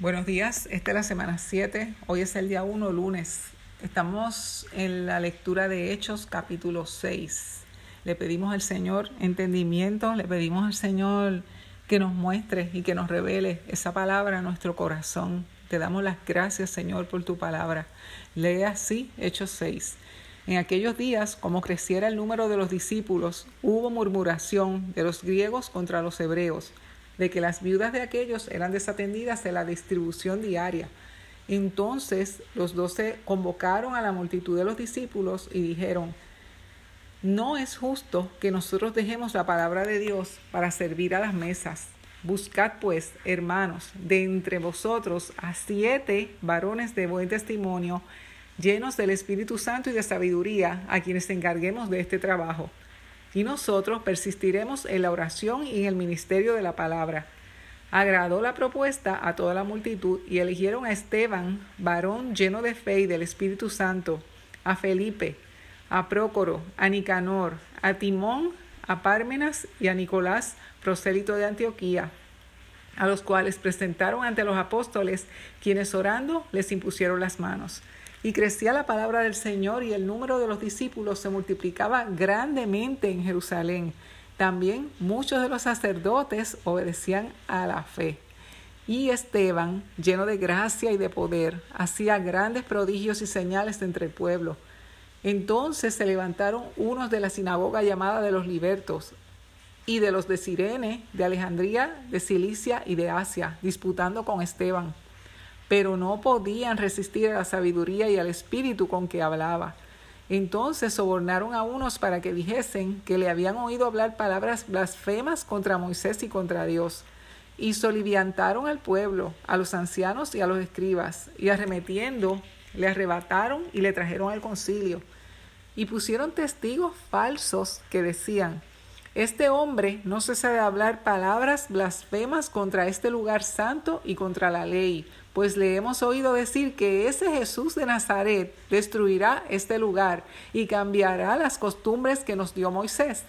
Buenos días, esta es la semana 7, hoy es el día 1, lunes. Estamos en la lectura de Hechos capítulo 6. Le pedimos al Señor entendimiento, le pedimos al Señor que nos muestre y que nos revele esa palabra a nuestro corazón. Te damos las gracias, Señor, por tu palabra. Lee así Hechos 6. En aquellos días, como creciera el número de los discípulos, hubo murmuración de los griegos contra los hebreos de que las viudas de aquellos eran desatendidas de la distribución diaria. Entonces los doce convocaron a la multitud de los discípulos y dijeron, no es justo que nosotros dejemos la palabra de Dios para servir a las mesas. Buscad pues, hermanos, de entre vosotros a siete varones de buen testimonio, llenos del Espíritu Santo y de sabiduría, a quienes encarguemos de este trabajo y nosotros persistiremos en la oración y en el ministerio de la palabra. Agradó la propuesta a toda la multitud y eligieron a Esteban, varón lleno de fe y del Espíritu Santo, a Felipe, a Prócoro, a Nicanor, a Timón, a Pármenas y a Nicolás, prosélito de Antioquía, a los cuales presentaron ante los apóstoles, quienes orando les impusieron las manos. Y crecía la palabra del Señor y el número de los discípulos se multiplicaba grandemente en Jerusalén. También muchos de los sacerdotes obedecían a la fe. Y Esteban, lleno de gracia y de poder, hacía grandes prodigios y señales entre el pueblo. Entonces se levantaron unos de la sinagoga llamada de los libertos y de los de Sirene, de Alejandría, de Cilicia y de Asia, disputando con Esteban pero no podían resistir a la sabiduría y al espíritu con que hablaba. Entonces sobornaron a unos para que dijesen que le habían oído hablar palabras blasfemas contra Moisés y contra Dios. Y soliviantaron al pueblo, a los ancianos y a los escribas, y arremetiendo, le arrebataron y le trajeron al concilio. Y pusieron testigos falsos que decían, este hombre no cesa de hablar palabras blasfemas contra este lugar santo y contra la ley, pues le hemos oído decir que ese Jesús de Nazaret destruirá este lugar y cambiará las costumbres que nos dio Moisés.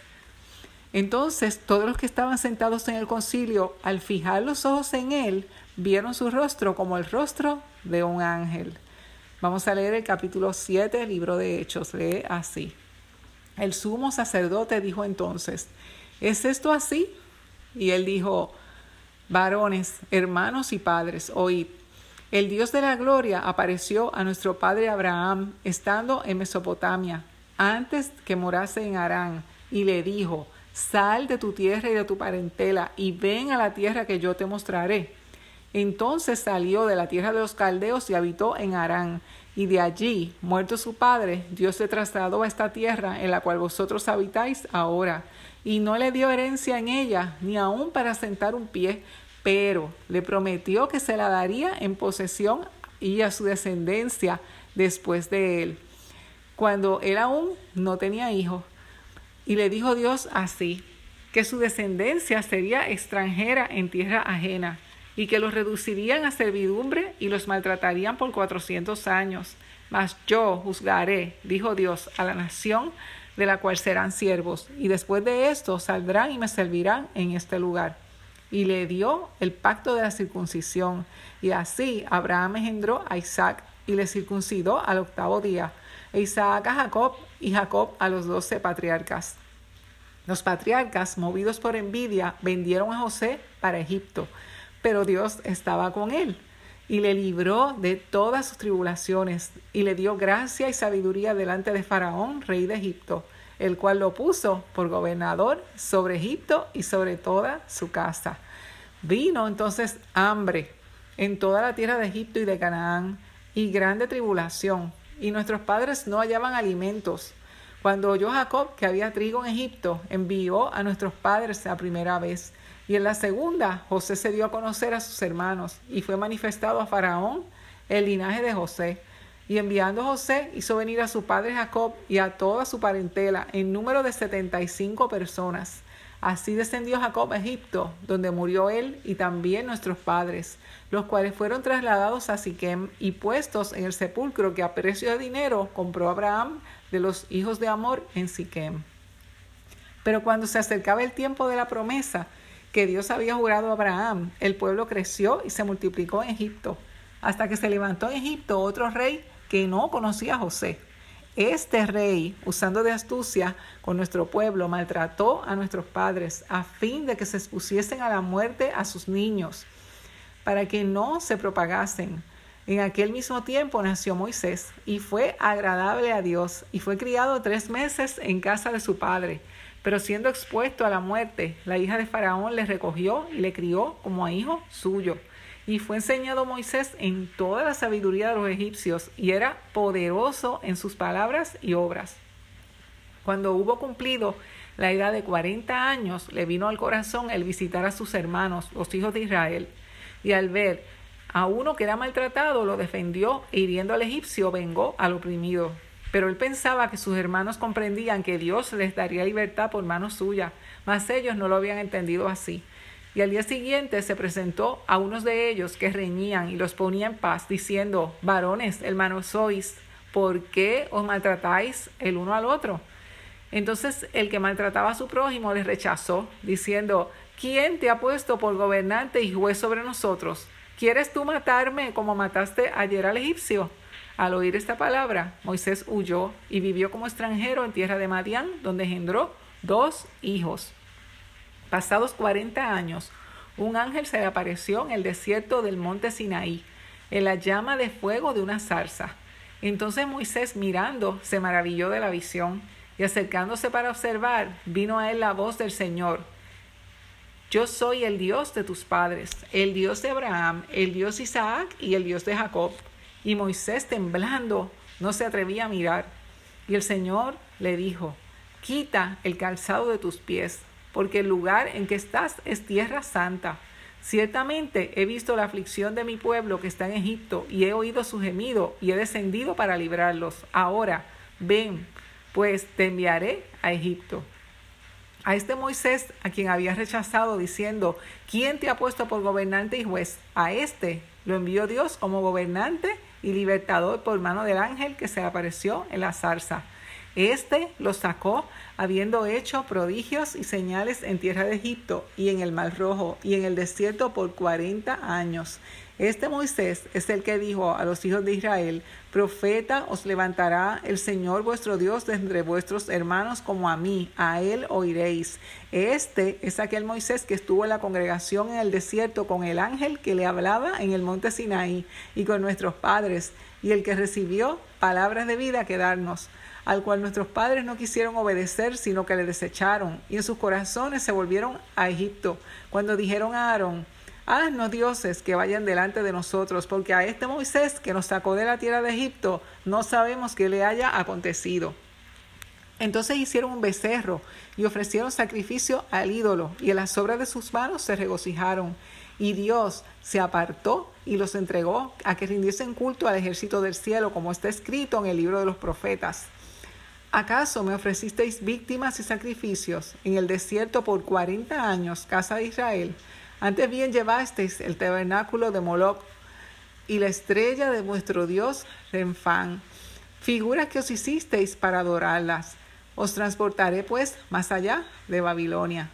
Entonces todos los que estaban sentados en el concilio, al fijar los ojos en él, vieron su rostro como el rostro de un ángel. Vamos a leer el capítulo 7 del libro de Hechos. Lee así. El sumo sacerdote dijo entonces, ¿es esto así? Y él dijo, varones, hermanos y padres, oíd. El Dios de la gloria apareció a nuestro padre Abraham estando en Mesopotamia, antes que morase en Harán, y le dijo, sal de tu tierra y de tu parentela, y ven a la tierra que yo te mostraré. Entonces salió de la tierra de los caldeos y habitó en Harán, y de allí, muerto su padre, Dios se trasladó a esta tierra en la cual vosotros habitáis ahora, y no le dio herencia en ella, ni aun para sentar un pie, pero le prometió que se la daría en posesión y a su descendencia después de él, cuando él aún no tenía hijo. Y le dijo Dios así, que su descendencia sería extranjera en tierra ajena y que los reducirían a servidumbre y los maltratarían por cuatrocientos años. Mas yo juzgaré, dijo Dios, a la nación de la cual serán siervos, y después de esto saldrán y me servirán en este lugar. Y le dio el pacto de la circuncisión, y así Abraham engendró a Isaac y le circuncidó al octavo día, e Isaac a Jacob y Jacob a los doce patriarcas. Los patriarcas, movidos por envidia, vendieron a José para Egipto pero Dios estaba con él y le libró de todas sus tribulaciones y le dio gracia y sabiduría delante de Faraón, rey de Egipto, el cual lo puso por gobernador sobre Egipto y sobre toda su casa. Vino entonces hambre en toda la tierra de Egipto y de Canaán y grande tribulación, y nuestros padres no hallaban alimentos. Cuando oyó Jacob que había trigo en Egipto, envió a nuestros padres la primera vez y en la segunda, José se dio a conocer a sus hermanos y fue manifestado a Faraón el linaje de José. Y enviando José hizo venir a su padre Jacob y a toda su parentela en número de setenta y cinco personas. Así descendió Jacob a Egipto, donde murió él y también nuestros padres, los cuales fueron trasladados a Siquem y puestos en el sepulcro que a precio de dinero compró Abraham de los hijos de Amor en Siquem. Pero cuando se acercaba el tiempo de la promesa, que Dios había jurado a Abraham, el pueblo creció y se multiplicó en Egipto, hasta que se levantó en Egipto otro rey que no conocía a José. Este rey, usando de astucia con nuestro pueblo, maltrató a nuestros padres a fin de que se expusiesen a la muerte a sus niños, para que no se propagasen. En aquel mismo tiempo nació Moisés y fue agradable a Dios y fue criado tres meses en casa de su padre. Pero siendo expuesto a la muerte, la hija de Faraón le recogió y le crió como a hijo suyo. Y fue enseñado Moisés en toda la sabiduría de los egipcios y era poderoso en sus palabras y obras. Cuando hubo cumplido la edad de cuarenta años, le vino al corazón el visitar a sus hermanos, los hijos de Israel, y al ver a uno que era maltratado, lo defendió e hiriendo al egipcio vengó al oprimido. Pero él pensaba que sus hermanos comprendían que Dios les daría libertad por mano suya, mas ellos no lo habían entendido así. Y al día siguiente se presentó a unos de ellos que reñían y los ponía en paz, diciendo, varones, hermanos sois, ¿por qué os maltratáis el uno al otro? Entonces el que maltrataba a su prójimo les rechazó, diciendo, ¿quién te ha puesto por gobernante y juez sobre nosotros? ¿Quieres tú matarme como mataste ayer al egipcio? Al oír esta palabra, Moisés huyó y vivió como extranjero en tierra de Madián, donde engendró dos hijos. Pasados cuarenta años, un ángel se le apareció en el desierto del monte Sinaí, en la llama de fuego de una zarza. Entonces Moisés, mirando, se maravilló de la visión, y acercándose para observar, vino a él la voz del Señor. Yo soy el Dios de tus padres, el Dios de Abraham, el Dios de Isaac y el Dios de Jacob. Y Moisés, temblando, no se atrevía a mirar. Y el Señor le dijo, quita el calzado de tus pies, porque el lugar en que estás es tierra santa. Ciertamente he visto la aflicción de mi pueblo que está en Egipto, y he oído su gemido, y he descendido para librarlos. Ahora, ven, pues te enviaré a Egipto. A este Moisés, a quien había rechazado, diciendo, ¿quién te ha puesto por gobernante y juez? A este lo envió Dios como gobernante y libertador por mano del ángel que se apareció en la zarza. Este lo sacó habiendo hecho prodigios y señales en tierra de Egipto y en el Mar Rojo y en el desierto por cuarenta años. Este Moisés es el que dijo a los hijos de Israel, profeta os levantará el Señor vuestro Dios de entre vuestros hermanos como a mí, a él oiréis. Este es aquel Moisés que estuvo en la congregación en el desierto con el ángel que le hablaba en el monte Sinaí y con nuestros padres, y el que recibió palabras de vida que darnos al cual nuestros padres no quisieron obedecer, sino que le desecharon, y en sus corazones se volvieron a Egipto, cuando dijeron a Aarón, Haznos dioses que vayan delante de nosotros, porque a este Moisés que nos sacó de la tierra de Egipto no sabemos qué le haya acontecido. Entonces hicieron un becerro y ofrecieron sacrificio al ídolo, y en las obras de sus manos se regocijaron. Y Dios se apartó y los entregó a que rindiesen culto al ejército del cielo, como está escrito en el libro de los profetas. ¿Acaso me ofrecisteis víctimas y sacrificios en el desierto por cuarenta años, casa de Israel? Antes bien llevasteis el tabernáculo de Moloch y la estrella de vuestro Dios Renfán, figuras que os hicisteis para adorarlas. Os transportaré pues más allá de Babilonia.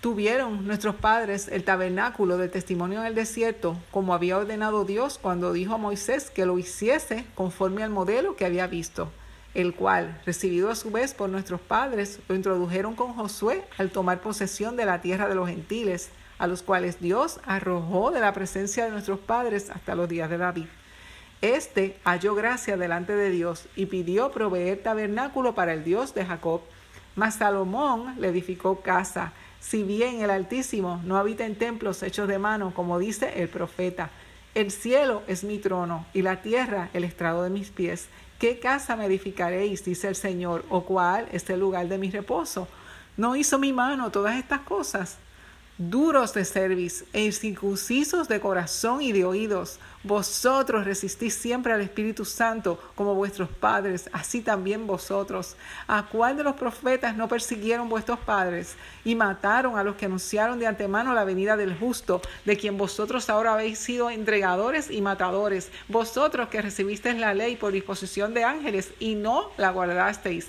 Tuvieron nuestros padres el tabernáculo de testimonio en el desierto, como había ordenado Dios cuando dijo a Moisés que lo hiciese conforme al modelo que había visto el cual, recibido a su vez por nuestros padres, lo introdujeron con Josué al tomar posesión de la tierra de los gentiles, a los cuales Dios arrojó de la presencia de nuestros padres hasta los días de David. Este halló gracia delante de Dios y pidió proveer tabernáculo para el Dios de Jacob. Mas Salomón le edificó casa, si bien el Altísimo no habita en templos hechos de mano, como dice el profeta. El cielo es mi trono y la tierra el estrado de mis pies. ¿Qué casa me edificaréis? dice el Señor, o cuál es el lugar de mi reposo. ¿No hizo mi mano todas estas cosas? Duros de cerviz e incircuncisos de corazón y de oídos. Vosotros resistís siempre al Espíritu Santo como vuestros padres, así también vosotros. ¿A cuál de los profetas no persiguieron vuestros padres y mataron a los que anunciaron de antemano la venida del justo, de quien vosotros ahora habéis sido entregadores y matadores? Vosotros que recibisteis la ley por disposición de ángeles y no la guardasteis.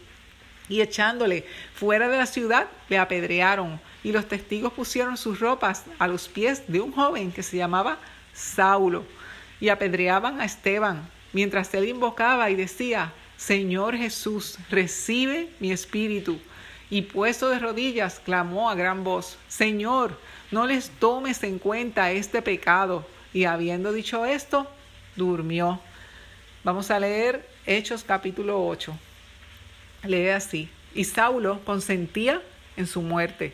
Y echándole fuera de la ciudad, le apedrearon. Y los testigos pusieron sus ropas a los pies de un joven que se llamaba Saulo. Y apedreaban a Esteban, mientras él invocaba y decía, Señor Jesús, recibe mi espíritu. Y puesto de rodillas, clamó a gran voz, Señor, no les tomes en cuenta este pecado. Y habiendo dicho esto, durmió. Vamos a leer Hechos capítulo 8. Lee así. Y Saulo consentía en su muerte.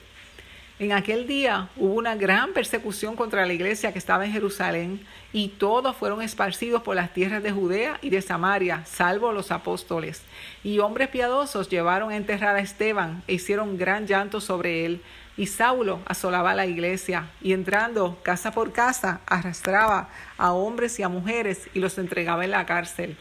En aquel día hubo una gran persecución contra la iglesia que estaba en Jerusalén y todos fueron esparcidos por las tierras de Judea y de Samaria, salvo los apóstoles. Y hombres piadosos llevaron a enterrar a Esteban e hicieron gran llanto sobre él. Y Saulo asolaba la iglesia y entrando casa por casa arrastraba a hombres y a mujeres y los entregaba en la cárcel.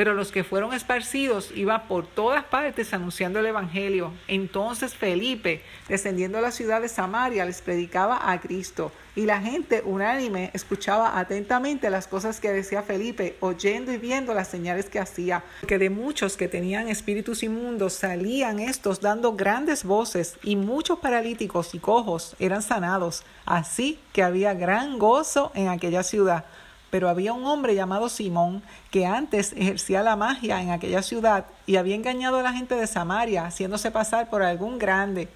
Pero los que fueron esparcidos iban por todas partes anunciando el Evangelio. Entonces Felipe, descendiendo a la ciudad de Samaria, les predicaba a Cristo. Y la gente unánime escuchaba atentamente las cosas que decía Felipe, oyendo y viendo las señales que hacía. Que de muchos que tenían espíritus inmundos salían estos dando grandes voces, y muchos paralíticos y cojos eran sanados. Así que había gran gozo en aquella ciudad. Pero había un hombre llamado Simón que antes ejercía la magia en aquella ciudad y había engañado a la gente de Samaria, haciéndose pasar por algún grande.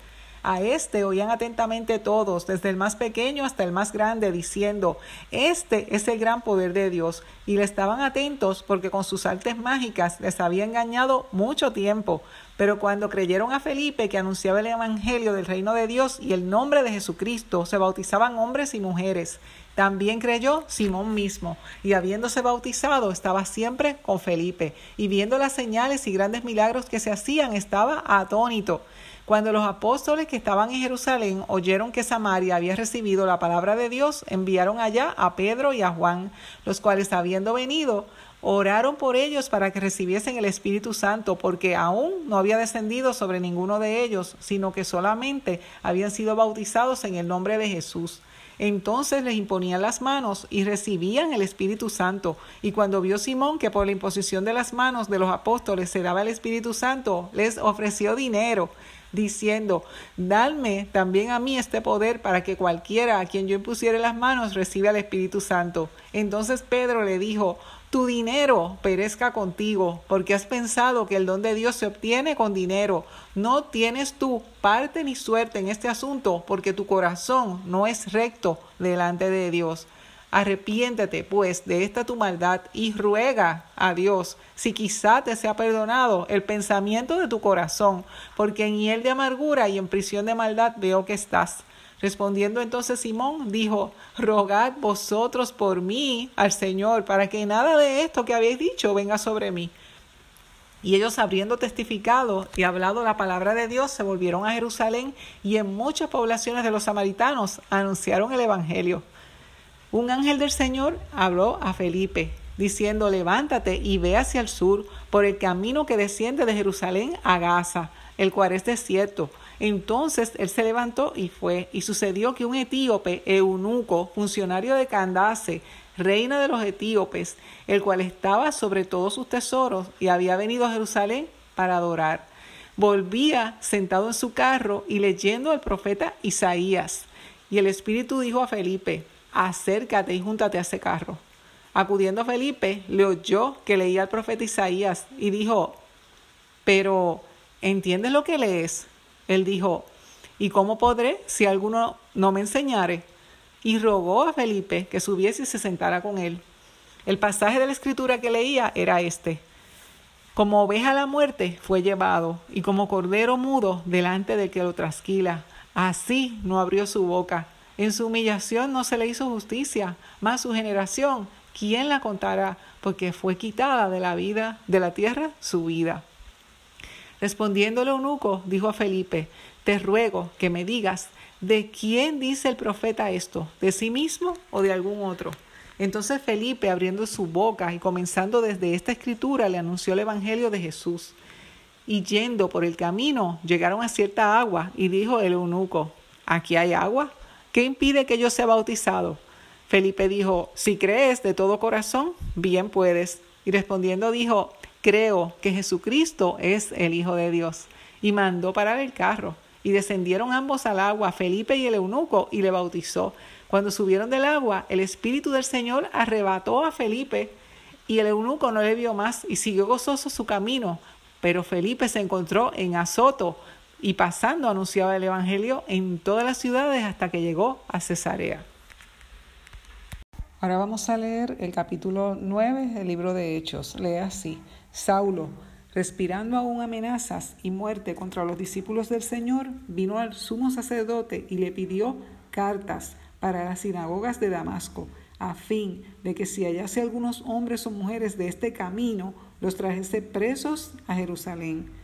A este oían atentamente todos, desde el más pequeño hasta el más grande, diciendo, Este es el gran poder de Dios. Y le estaban atentos porque con sus artes mágicas les había engañado mucho tiempo. Pero cuando creyeron a Felipe que anunciaba el Evangelio del reino de Dios y el nombre de Jesucristo, se bautizaban hombres y mujeres. También creyó Simón mismo, y habiéndose bautizado estaba siempre con Felipe, y viendo las señales y grandes milagros que se hacían, estaba atónito. Cuando los apóstoles que estaban en Jerusalén oyeron que Samaria había recibido la palabra de Dios, enviaron allá a Pedro y a Juan, los cuales habiendo venido, oraron por ellos para que recibiesen el Espíritu Santo, porque aún no había descendido sobre ninguno de ellos, sino que solamente habían sido bautizados en el nombre de Jesús. Entonces les imponían las manos y recibían el Espíritu Santo. Y cuando vio Simón que por la imposición de las manos de los apóstoles se daba el Espíritu Santo, les ofreció dinero, diciendo, Dadme también a mí este poder para que cualquiera a quien yo impusiere las manos reciba el Espíritu Santo. Entonces Pedro le dijo, tu dinero perezca contigo, porque has pensado que el don de Dios se obtiene con dinero. No tienes tú parte ni suerte en este asunto, porque tu corazón no es recto delante de Dios. Arrepiéntete, pues, de esta tu maldad y ruega a Dios si quizá te sea perdonado el pensamiento de tu corazón, porque en hiel de amargura y en prisión de maldad veo que estás. Respondiendo entonces Simón, dijo, rogad vosotros por mí al Señor, para que nada de esto que habéis dicho venga sobre mí. Y ellos habiendo testificado y hablado la palabra de Dios, se volvieron a Jerusalén y en muchas poblaciones de los samaritanos anunciaron el Evangelio. Un ángel del Señor habló a Felipe, diciendo, levántate y ve hacia el sur por el camino que desciende de Jerusalén a Gaza, el cual es desierto entonces él se levantó y fue, y sucedió que un etíope, eunuco, funcionario de Candace, reina de los etíopes, el cual estaba sobre todos sus tesoros y había venido a Jerusalén para adorar, volvía sentado en su carro y leyendo al profeta Isaías. Y el Espíritu dijo a Felipe, acércate y júntate a ese carro. Acudiendo Felipe, le oyó que leía al profeta Isaías y dijo, pero ¿entiendes lo que lees? Él dijo, ¿y cómo podré si alguno no me enseñare? Y rogó a Felipe que subiese y se sentara con él. El pasaje de la escritura que leía era este. Como oveja a la muerte fue llevado, y como cordero mudo delante del que lo trasquila. Así no abrió su boca. En su humillación no se le hizo justicia, mas su generación, ¿quién la contará? Porque fue quitada de la vida, de la tierra, su vida. Respondiendo el eunuco, dijo a Felipe, te ruego que me digas, ¿de quién dice el profeta esto? ¿De sí mismo o de algún otro? Entonces Felipe, abriendo su boca y comenzando desde esta escritura, le anunció el Evangelio de Jesús. Y yendo por el camino, llegaron a cierta agua y dijo el eunuco, ¿aquí hay agua? ¿Qué impide que yo sea bautizado? Felipe dijo, si crees de todo corazón, bien puedes. Y respondiendo dijo, creo que Jesucristo es el Hijo de Dios. Y mandó parar el carro. Y descendieron ambos al agua, Felipe y el eunuco, y le bautizó. Cuando subieron del agua, el Espíritu del Señor arrebató a Felipe, y el eunuco no le vio más, y siguió gozoso su camino. Pero Felipe se encontró en Azoto, y pasando anunciaba el Evangelio en todas las ciudades hasta que llegó a Cesarea. Ahora vamos a leer el capítulo 9 del libro de Hechos. Lee así. Saulo, respirando aún amenazas y muerte contra los discípulos del Señor, vino al sumo sacerdote y le pidió cartas para las sinagogas de Damasco, a fin de que si hallase algunos hombres o mujeres de este camino, los trajese presos a Jerusalén.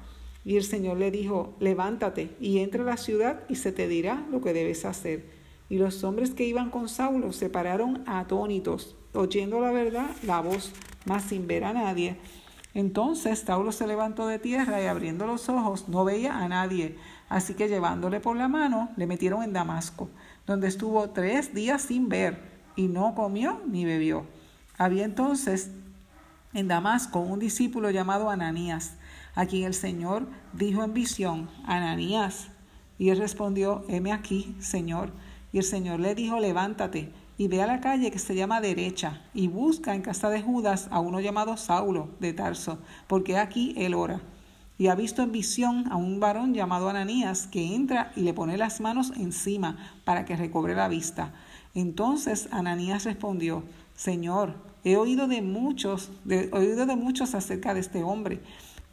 Y el Señor le dijo, levántate y entra a la ciudad y se te dirá lo que debes hacer. Y los hombres que iban con Saulo se pararon atónitos, oyendo la verdad, la voz, mas sin ver a nadie. Entonces Saulo se levantó de tierra y abriendo los ojos no veía a nadie. Así que llevándole por la mano, le metieron en Damasco, donde estuvo tres días sin ver, y no comió ni bebió. Había entonces en Damasco un discípulo llamado Ananías a quien el Señor dijo en visión, Ananías. Y él respondió, heme aquí, Señor. Y el Señor le dijo, levántate y ve a la calle que se llama derecha y busca en casa de Judas a uno llamado Saulo de Tarso, porque aquí él ora. Y ha visto en visión a un varón llamado Ananías que entra y le pone las manos encima para que recobre la vista. Entonces Ananías respondió, Señor, he oído de muchos, he oído de muchos acerca de este hombre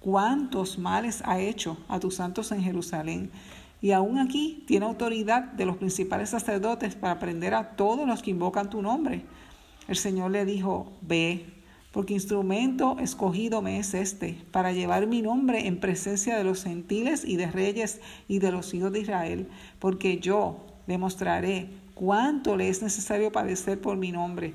cuántos males ha hecho a tus santos en Jerusalén. Y aún aquí tiene autoridad de los principales sacerdotes para prender a todos los que invocan tu nombre. El Señor le dijo, ve, porque instrumento escogido me es este, para llevar mi nombre en presencia de los gentiles y de reyes y de los hijos de Israel, porque yo demostraré cuánto le es necesario padecer por mi nombre.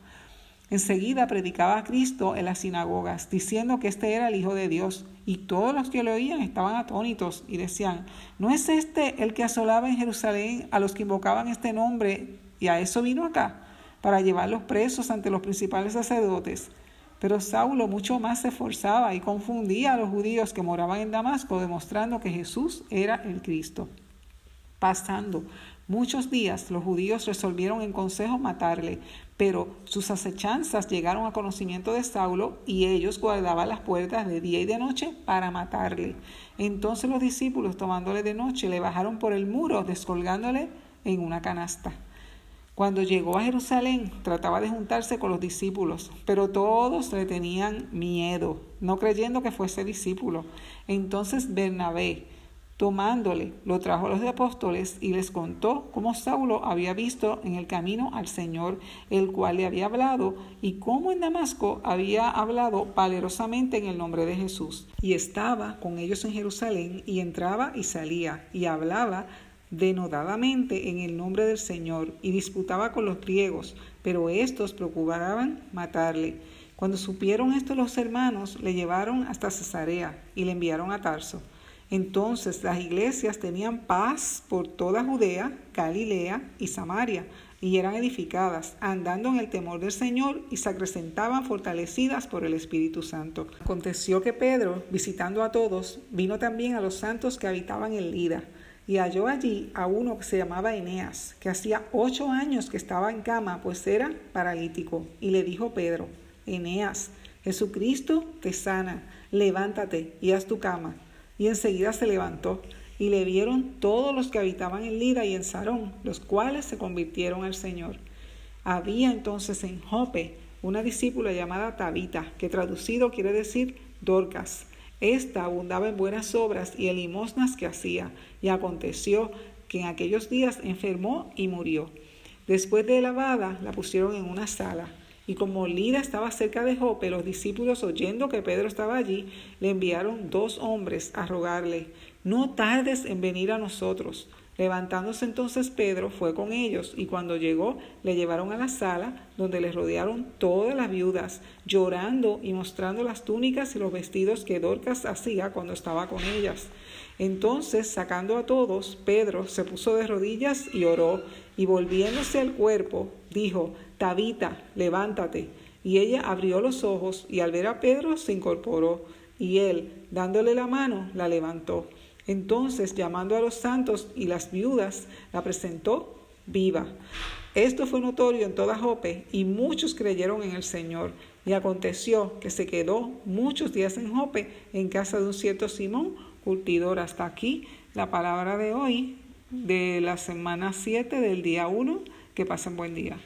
Enseguida predicaba a Cristo en las sinagogas, diciendo que este era el Hijo de Dios. Y todos los que lo oían estaban atónitos y decían, ¿no es este el que asolaba en Jerusalén a los que invocaban este nombre? Y a eso vino acá, para llevarlos presos ante los principales sacerdotes. Pero Saulo mucho más se esforzaba y confundía a los judíos que moraban en Damasco, demostrando que Jesús era el Cristo. Pasando muchos días, los judíos resolvieron en consejo matarle, pero sus acechanzas llegaron a conocimiento de Saulo y ellos guardaban las puertas de día y de noche para matarle. Entonces los discípulos, tomándole de noche, le bajaron por el muro, descolgándole en una canasta. Cuando llegó a Jerusalén, trataba de juntarse con los discípulos, pero todos le tenían miedo, no creyendo que fuese discípulo. Entonces Bernabé, Tomándole, lo trajo a los apóstoles y les contó cómo Saulo había visto en el camino al Señor, el cual le había hablado, y cómo en Damasco había hablado valerosamente en el nombre de Jesús. Y estaba con ellos en Jerusalén, y entraba y salía, y hablaba denodadamente en el nombre del Señor, y disputaba con los griegos, pero estos procuraban matarle. Cuando supieron esto los hermanos, le llevaron hasta Cesarea y le enviaron a Tarso. Entonces las iglesias tenían paz por toda Judea, Galilea y Samaria, y eran edificadas, andando en el temor del Señor y se acrecentaban fortalecidas por el Espíritu Santo. Aconteció que Pedro, visitando a todos, vino también a los santos que habitaban en Lida, y halló allí a uno que se llamaba Eneas, que hacía ocho años que estaba en cama, pues era paralítico, y le dijo Pedro, Eneas, Jesucristo te sana, levántate y haz tu cama. Y enseguida se levantó y le vieron todos los que habitaban en Lida y en Sarón, los cuales se convirtieron al Señor. Había entonces en Jope una discípula llamada Tabita, que traducido quiere decir Dorcas. Esta abundaba en buenas obras y en limosnas que hacía, y aconteció que en aquellos días enfermó y murió. Después de lavada, la pusieron en una sala y como Lida estaba cerca de Jope, los discípulos, oyendo que Pedro estaba allí, le enviaron dos hombres a rogarle, no tardes en venir a nosotros. Levantándose entonces Pedro fue con ellos y cuando llegó le llevaron a la sala donde le rodearon todas las viudas, llorando y mostrando las túnicas y los vestidos que Dorcas hacía cuando estaba con ellas. Entonces, sacando a todos, Pedro se puso de rodillas y oró, y volviéndose al cuerpo, dijo, Tabita, levántate. Y ella abrió los ojos y al ver a Pedro se incorporó y él, dándole la mano, la levantó. Entonces, llamando a los santos y las viudas, la presentó viva. Esto fue notorio en toda Jope y muchos creyeron en el Señor. Y aconteció que se quedó muchos días en Jope, en casa de un cierto Simón, curtidor. Hasta aquí la palabra de hoy, de la semana 7 del día 1. Que pasen buen día.